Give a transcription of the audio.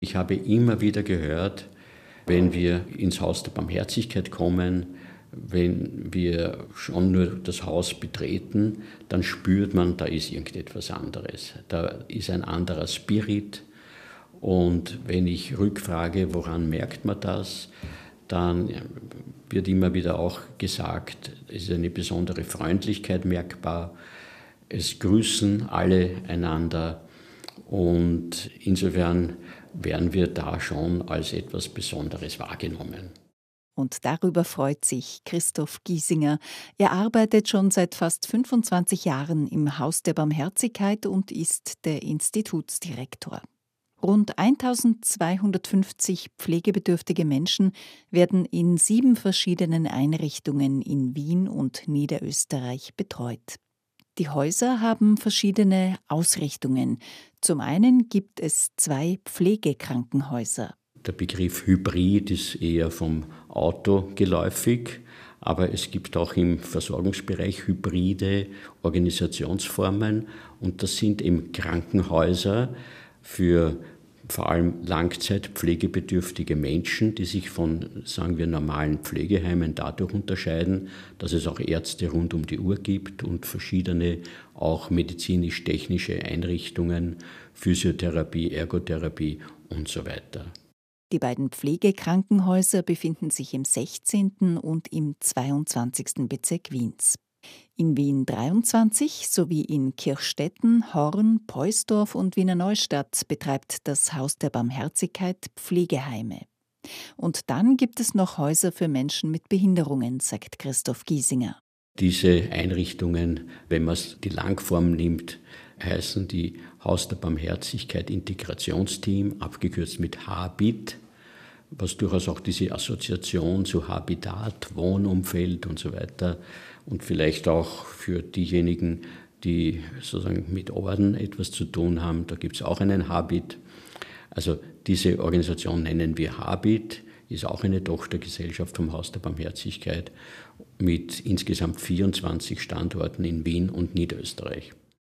Ich habe immer wieder gehört, wenn wir ins Haus der Barmherzigkeit kommen, wenn wir schon nur das Haus betreten, dann spürt man, da ist irgendetwas anderes. Da ist ein anderer Spirit. Und wenn ich rückfrage, woran merkt man das, dann wird immer wieder auch gesagt, es ist eine besondere Freundlichkeit merkbar. Es grüßen alle einander. Und insofern werden wir da schon als etwas Besonderes wahrgenommen. Und darüber freut sich Christoph Giesinger. Er arbeitet schon seit fast 25 Jahren im Haus der Barmherzigkeit und ist der Institutsdirektor. Rund 1250 pflegebedürftige Menschen werden in sieben verschiedenen Einrichtungen in Wien und Niederösterreich betreut. Die Häuser haben verschiedene Ausrichtungen. Zum einen gibt es zwei Pflegekrankenhäuser. Der Begriff Hybrid ist eher vom Auto geläufig, aber es gibt auch im Versorgungsbereich hybride Organisationsformen und das sind eben Krankenhäuser für vor allem langzeitpflegebedürftige Menschen, die sich von, sagen wir, normalen Pflegeheimen dadurch unterscheiden, dass es auch Ärzte rund um die Uhr gibt und verschiedene auch medizinisch-technische Einrichtungen, Physiotherapie, Ergotherapie und so weiter. Die beiden Pflegekrankenhäuser befinden sich im 16. und im 22. Bezirk Wiens. In Wien 23 sowie in Kirchstetten, Horn, Peusdorf und Wiener Neustadt betreibt das Haus der Barmherzigkeit Pflegeheime. Und dann gibt es noch Häuser für Menschen mit Behinderungen, sagt Christoph Giesinger. Diese Einrichtungen, wenn man die Langform nimmt, heißen die Haus der Barmherzigkeit Integrationsteam, abgekürzt mit HABIT, was durchaus auch diese Assoziation zu Habitat, Wohnumfeld und so weiter und vielleicht auch für diejenigen, die sozusagen mit Orden etwas zu tun haben, da gibt es auch einen Habit. Also diese Organisation nennen wir Habit, ist auch eine Tochtergesellschaft vom Haus der Barmherzigkeit mit insgesamt 24 Standorten in Wien und Niederösterreich.